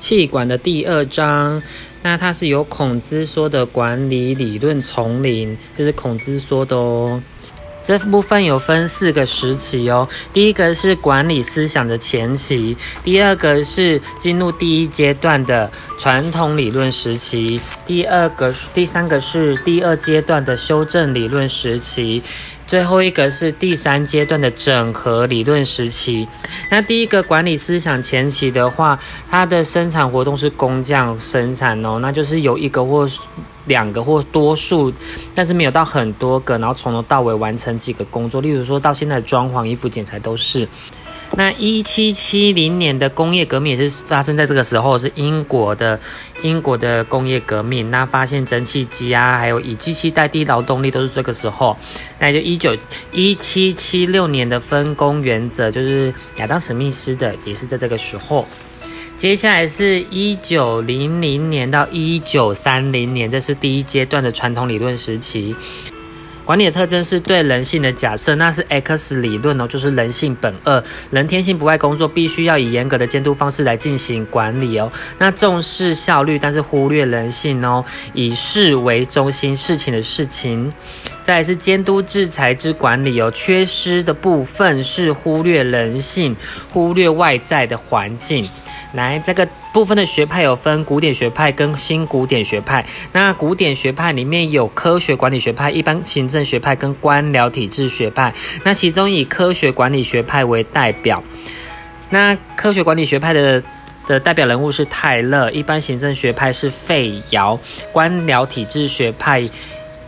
气管的第二章。那它是由孔子说的管理理论丛林，这是孔子说的哦。这部分有分四个时期哦，第一个是管理思想的前期，第二个是进入第一阶段的传统理论时期，第二个、第三个是第二阶段的修正理论时期。最后一个是第三阶段的整合理论时期。那第一个管理思想前期的话，它的生产活动是工匠生产哦，那就是有一个或两个或多数，但是没有到很多个，然后从头到尾完成几个工作。例如说到现在装潢、衣服剪裁都是。那一七七零年的工业革命也是发生在这个时候，是英国的英国的工业革命。那发现蒸汽机啊，还有以机器代替劳动力，都是这个时候。那就一九一七七六年的分工原则，就是亚当史密斯的，也是在这个时候。接下来是一九零零年到一九三零年，这是第一阶段的传统理论时期。管理的特征是对人性的假设，那是 X 理论哦，就是人性本恶，人天性不爱工作，必须要以严格的监督方式来进行管理哦。那重视效率，但是忽略人性哦，以事为中心，事情的事情。再是监督制裁之管理哦，缺失的部分是忽略人性，忽略外在的环境。来，这个部分的学派有分古典学派跟新古典学派。那古典学派里面有科学管理学派、一般行政学派跟官僚体制学派。那其中以科学管理学派为代表。那科学管理学派的的代表人物是泰勒，一般行政学派是费尧，官僚体制学派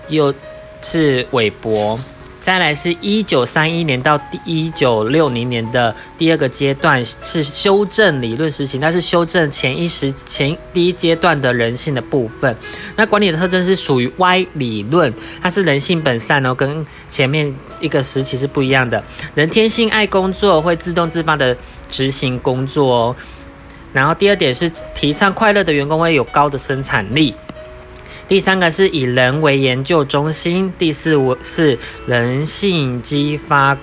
又是韦伯。再来是一九三一年到一九六零年的第二个阶段是修正理论实行，它是修正前一时前第一阶段的人性的部分。那管理的特征是属于 Y 理论，它是人性本善哦，跟前面一个时期是不一样的。人天性爱工作，会自动自发的执行工作哦。然后第二点是提倡快乐的员工会有高的生产力。第三个是以人为研究中心，第四我是人性激发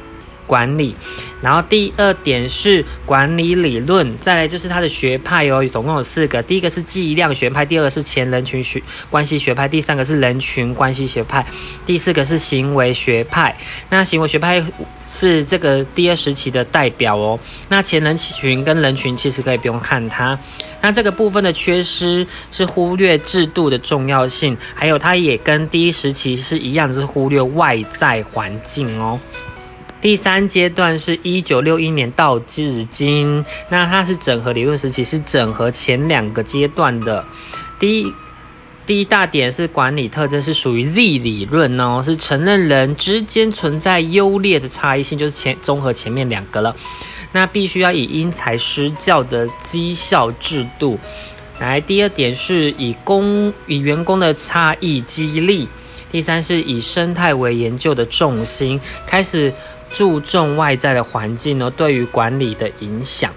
管理，然后第二点是管理理论，再来就是它的学派哦，总共有四个，第一个是计量学派，第二个是前人群学关系学派，第三个是人群关系学派，第四个是行为学派。那行为学派是这个第二时期的代表哦。那前人群跟人群其实可以不用看它。那这个部分的缺失是忽略制度的重要性，还有它也跟第一时期是一样，是忽略外在环境哦。第三阶段是一九六一年到至今，那它是整合理论时期，是整合前两个阶段的。第一第一大点是管理特征是属于 Z 理论哦，是承认人之间存在优劣的差异性，就是前综合前面两个了。那必须要以因材施教的绩效制度来。第二点是以工以员工的差异激励。第三是以生态为研究的重心，开始注重外在的环境呢对于管理的影响。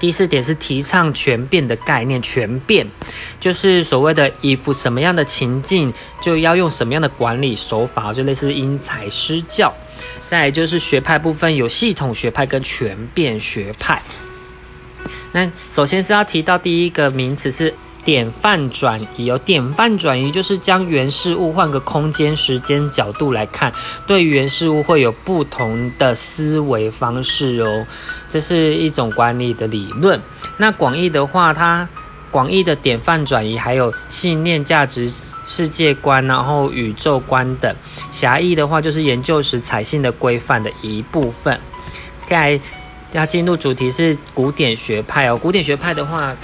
第四点是提倡全变的概念，全变就是所谓的依附什么样的情境，就要用什么样的管理手法，就类似因材施教。再就是学派部分，有系统学派跟全变学派。那首先是要提到第一个名词是典范转移哦，典范转移就是将原事物换个空间、时间角度来看，对原事物会有不同的思维方式哦，这是一种管理的理论。那广义的话，它广义的典范转移还有信念、价值。世界观，然后宇宙观等；狭义的话，就是研究时采信的规范的一部分。再要进入主题是古典学派哦。古典学派的话，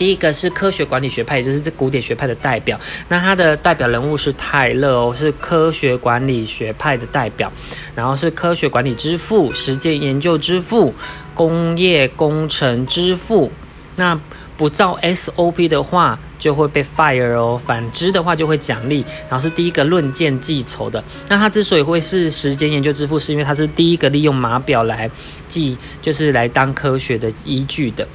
第一个是科学管理学派，也就是这古典学派的代表。那它的代表人物是泰勒哦，是科学管理学派的代表。然后是科学管理之父、实践研究之父、工业工程之父。那不照 SOP 的话，就会被 fire 哦。反之的话，就会奖励。然后是第一个论剑计酬的。那他之所以会是时间研究之父，是因为他是第一个利用码表来记，就是来当科学的依据的。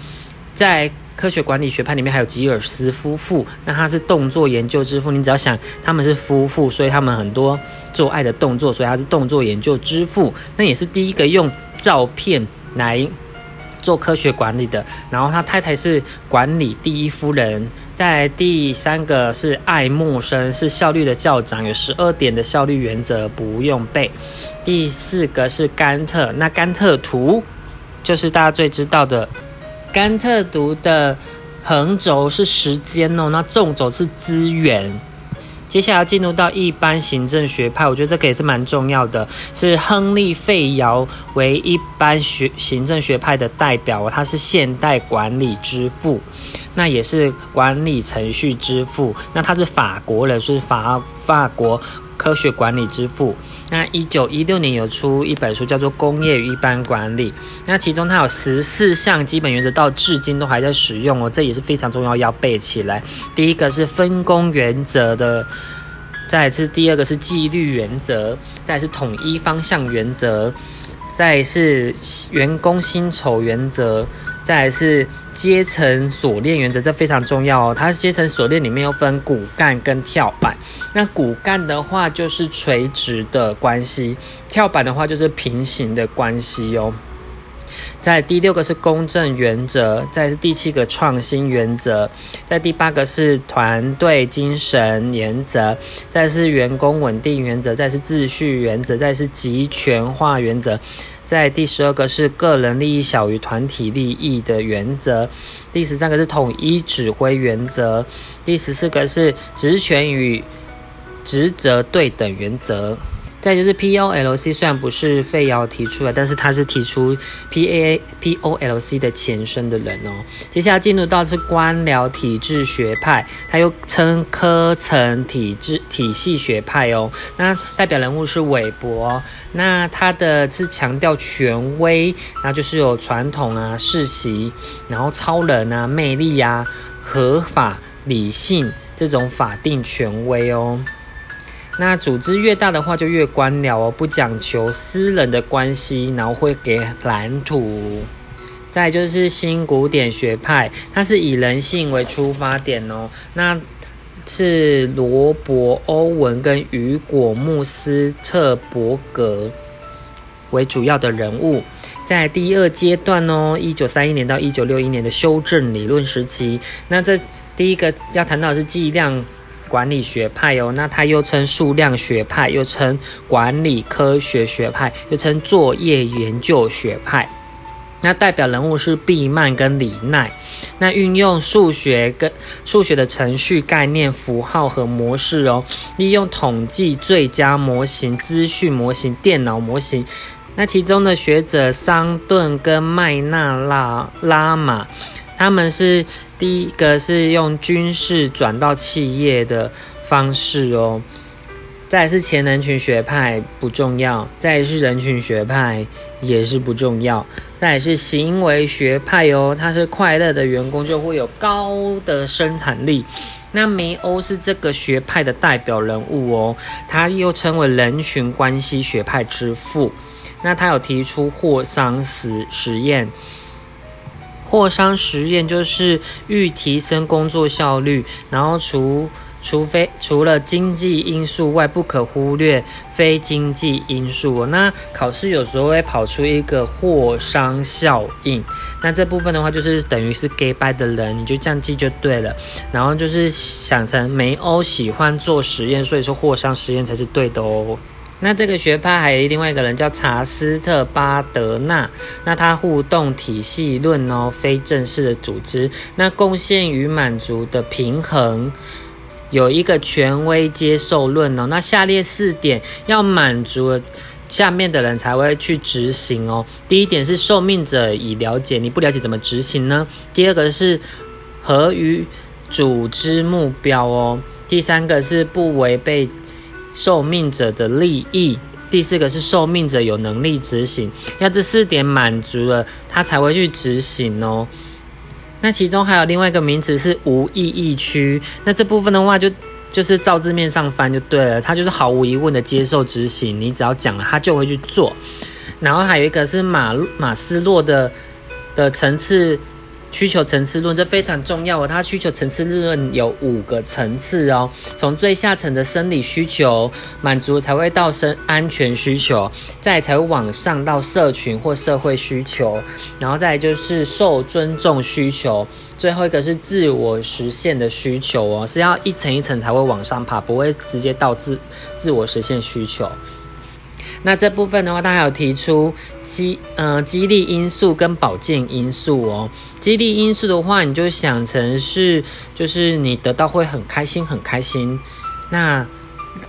在科学管理学派里面，还有吉尔斯夫妇。那他是动作研究之父。你只要想他们是夫妇，所以他们很多做爱的动作，所以他是动作研究之父。那也是第一个用照片来。做科学管理的，然后他太太是管理第一夫人，在第三个是爱默生，是效率的校长，有十二点的效率原则不用背。第四个是甘特，那甘特图就是大家最知道的，甘特图的横轴是时间哦，那纵轴是资源。接下来进入到一般行政学派，我觉得这个也是蛮重要的，是亨利·费尧为一般学行政学派的代表，他是现代管理之父，那也是管理程序之父，那他是法国人，是法法国科学管理之父。那一九一六年有出一本书叫做《工业与一般管理》，那其中它有十四项基本原则，到至今都还在使用哦，这也是非常重要，要背起来。第一个是分工原则的，再是第二个是纪律原则，再是统一方向原则，再是员工薪酬原则。再是阶层锁链原则，这非常重要哦。它阶层锁链里面又分骨干跟跳板。那骨干的话就是垂直的关系，跳板的话就是平行的关系哦。在第六个是公正原则，再是第七个创新原则，在第八个是团队精神原则，再是员工稳定原则，再是秩序原则，再是集权化原则。在第十二个是个人利益小于团体利益的原则，第十三个是统一指挥原则，第十四个是职权与职责对等原则。再就是 P O L C，虽然不是费尧提出来，但是他是提出 P A P O L C 的前身的人哦。接下来进入到是官僚体制学派，他又称科层体制体系学派哦。那代表人物是韦伯，那他的是强调权威，那就是有传统啊、世袭，然后超人啊、魅力啊、合法、理性这种法定权威哦。那组织越大的话，就越官僚哦，不讲求私人的关系，然后会给蓝图。再就是新古典学派，它是以人性为出发点哦，那是罗伯·欧文跟雨果·穆斯特伯格为主要的人物。在第二阶段哦，一九三一年到一九六一年的修正理论时期，那这第一个要谈到的是计量。管理学派哦，那它又称数量学派，又称管理科学学派，又称作业研究学派。那代表人物是毕曼跟李奈。那运用数学跟数学的程序概念、符号和模式哦，利用统计最佳模型、资讯模型、电脑模型。那其中的学者桑顿跟麦纳拉拉玛，他们是。第一个是用军事转到企业的方式哦，再是前人群学派不重要，再是人群学派也是不重要，再是行为学派哦，他是快乐的员工就会有高的生产力。那梅欧是这个学派的代表人物哦，他又称为人群关系学派之父。那他有提出霍桑实实验。货商实验就是欲提升工作效率，然后除除非除了经济因素外，不可忽略非经济因素。那考试有时候会跑出一个货商效应，那这部分的话就是等于是 gay by 的人，你就这样记就对了。然后就是想成梅欧喜欢做实验，所以说货商实验才是对的哦。那这个学派还有另外一个人叫查斯特巴德纳，那他互动体系论哦，非正式的组织，那贡献与满足的平衡，有一个权威接受论哦，那下列四点要满足下面的人才会去执行哦。第一点是受命者已了解，你不了解怎么执行呢？第二个是合于组织目标哦，第三个是不违背。受命者的利益，第四个是受命者有能力执行，要这四点满足了，他才会去执行哦。那其中还有另外一个名词是无意义区，那这部分的话就就是照字面上翻就对了，他就是毫无疑问的接受执行，你只要讲了，他就会去做。然后还有一个是马马斯洛的的层次。需求层次论，这非常重要哦。它需求层次论有五个层次哦，从最下层的生理需求满足才会到生安全需求，再才会往上到社群或社会需求，然后再就是受尊重需求，最后一个是自我实现的需求哦，是要一层一层才会往上爬，不会直接到自自我实现需求。那这部分的话，他还有提出激呃激励因素跟保健因素哦。激励因素的话，你就想成是就是你得到会很开心很开心。那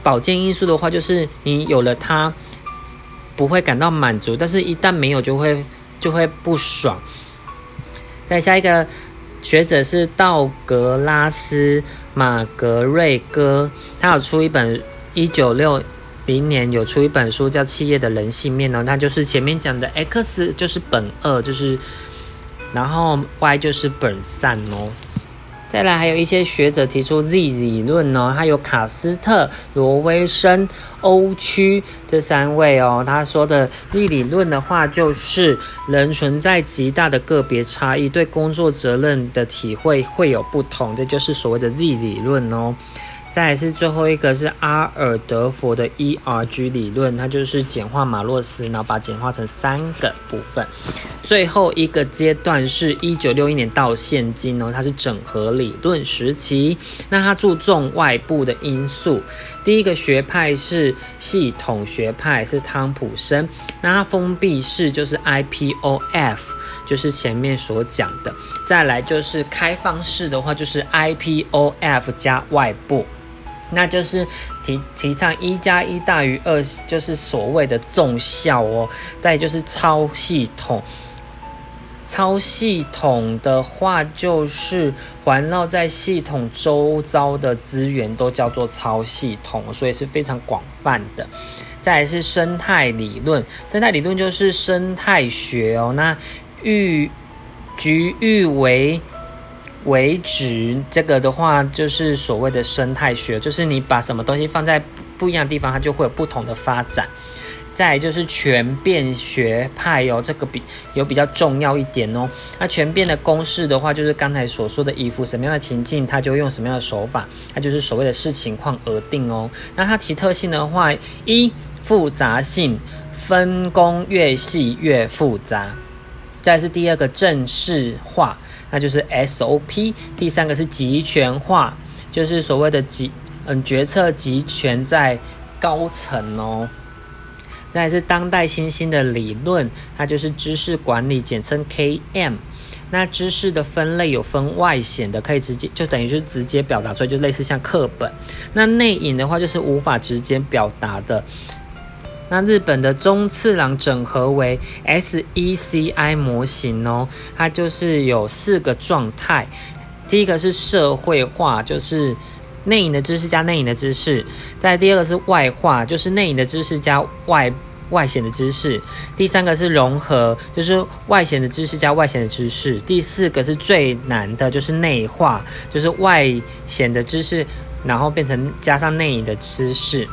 保健因素的话，就是你有了它不会感到满足，但是一旦没有就会就会不爽。再下一个学者是道格拉斯马格瑞戈，他有出一本一九六。零年有出一本书叫《企业的人性面》哦，那就是前面讲的 X 就是本二，就是然后 Y 就是本三哦。再来还有一些学者提出 Z 理论哦，还有卡斯特、罗威森、欧区这三位哦。他说的 Z 理论的话，就是人存在极大的个别差异，对工作责任的体会会有不同，这就是所谓的 Z 理论哦。再是最后一个是阿尔德佛的 ERG 理论，它就是简化马洛斯，然后把简化成三个部分。最后一个阶段是一九六一年到现今哦，它是整合理论时期。那它注重外部的因素。第一个学派是系统学派，是汤普森。那它封闭式就是 IPOF，就是前面所讲的。再来就是开放式的话，就是 IPOF 加外部。那就是提提倡一加一大于二，就是所谓的重效哦。再就是超系统，超系统的话就是环绕在系统周遭的资源都叫做超系统，所以是非常广泛的。再来是生态理论，生态理论就是生态学哦。那玉局域为。为止，这个的话就是所谓的生态学，就是你把什么东西放在不一样的地方，它就会有不同的发展。再就是全变学派哦，这个比有比较重要一点哦。那全变的公式的话，就是刚才所说的，依附什么样的情境，它就用什么样的手法，它就是所谓的视情况而定哦。那它其特性的话，一复杂性，分工越细越复杂。再是第二个正式化。那就是 SOP，第三个是集权化，就是所谓的集嗯决策集权在高层哦。再是当代新兴的理论，它就是知识管理，简称 KM。那知识的分类有分外显的，可以直接就等于是直接表达出来，就类似像课本。那内隐的话，就是无法直接表达的。那日本的中次郎整合为 SECI 模型哦，它就是有四个状态。第一个是社会化，就是内隐的知识加内隐的知识；再第二个是外化，就是内隐的知识加外外显的知识；第三个是融合，就是外显的知识加外显的知识；第四个是最难的，就是内化，就是外显的知识，然后变成加上内隐的知识。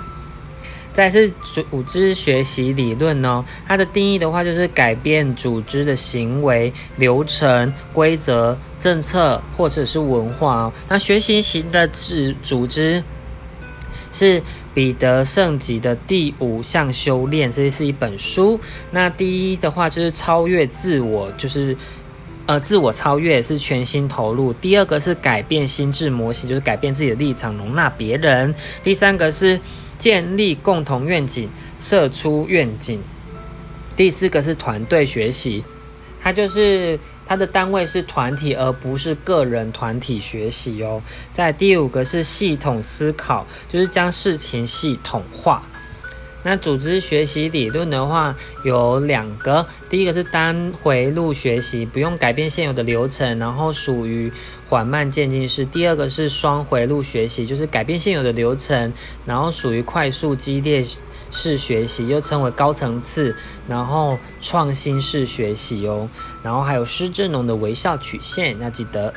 再是组织学习理论呢，它的定义的话就是改变组织的行为、流程、规则、政策或者是文化哦。那学习型的组组织是彼得圣吉的第五项修炼，这是一本书。那第一的话就是超越自我，就是呃自我超越是全心投入。第二个是改变心智模型，就是改变自己的立场，容纳别人。第三个是。建立共同愿景，设出愿景。第四个是团队学习，它就是它的单位是团体，而不是个人团体学习哦。在第五个是系统思考，就是将事情系统化。那组织学习理论的话有两个，第一个是单回路学习，不用改变现有的流程，然后属于缓慢渐进式；第二个是双回路学习，就是改变现有的流程，然后属于快速激烈式学习，又称为高层次，然后创新式学习哦。然后还有施正荣的微笑曲线，要记得。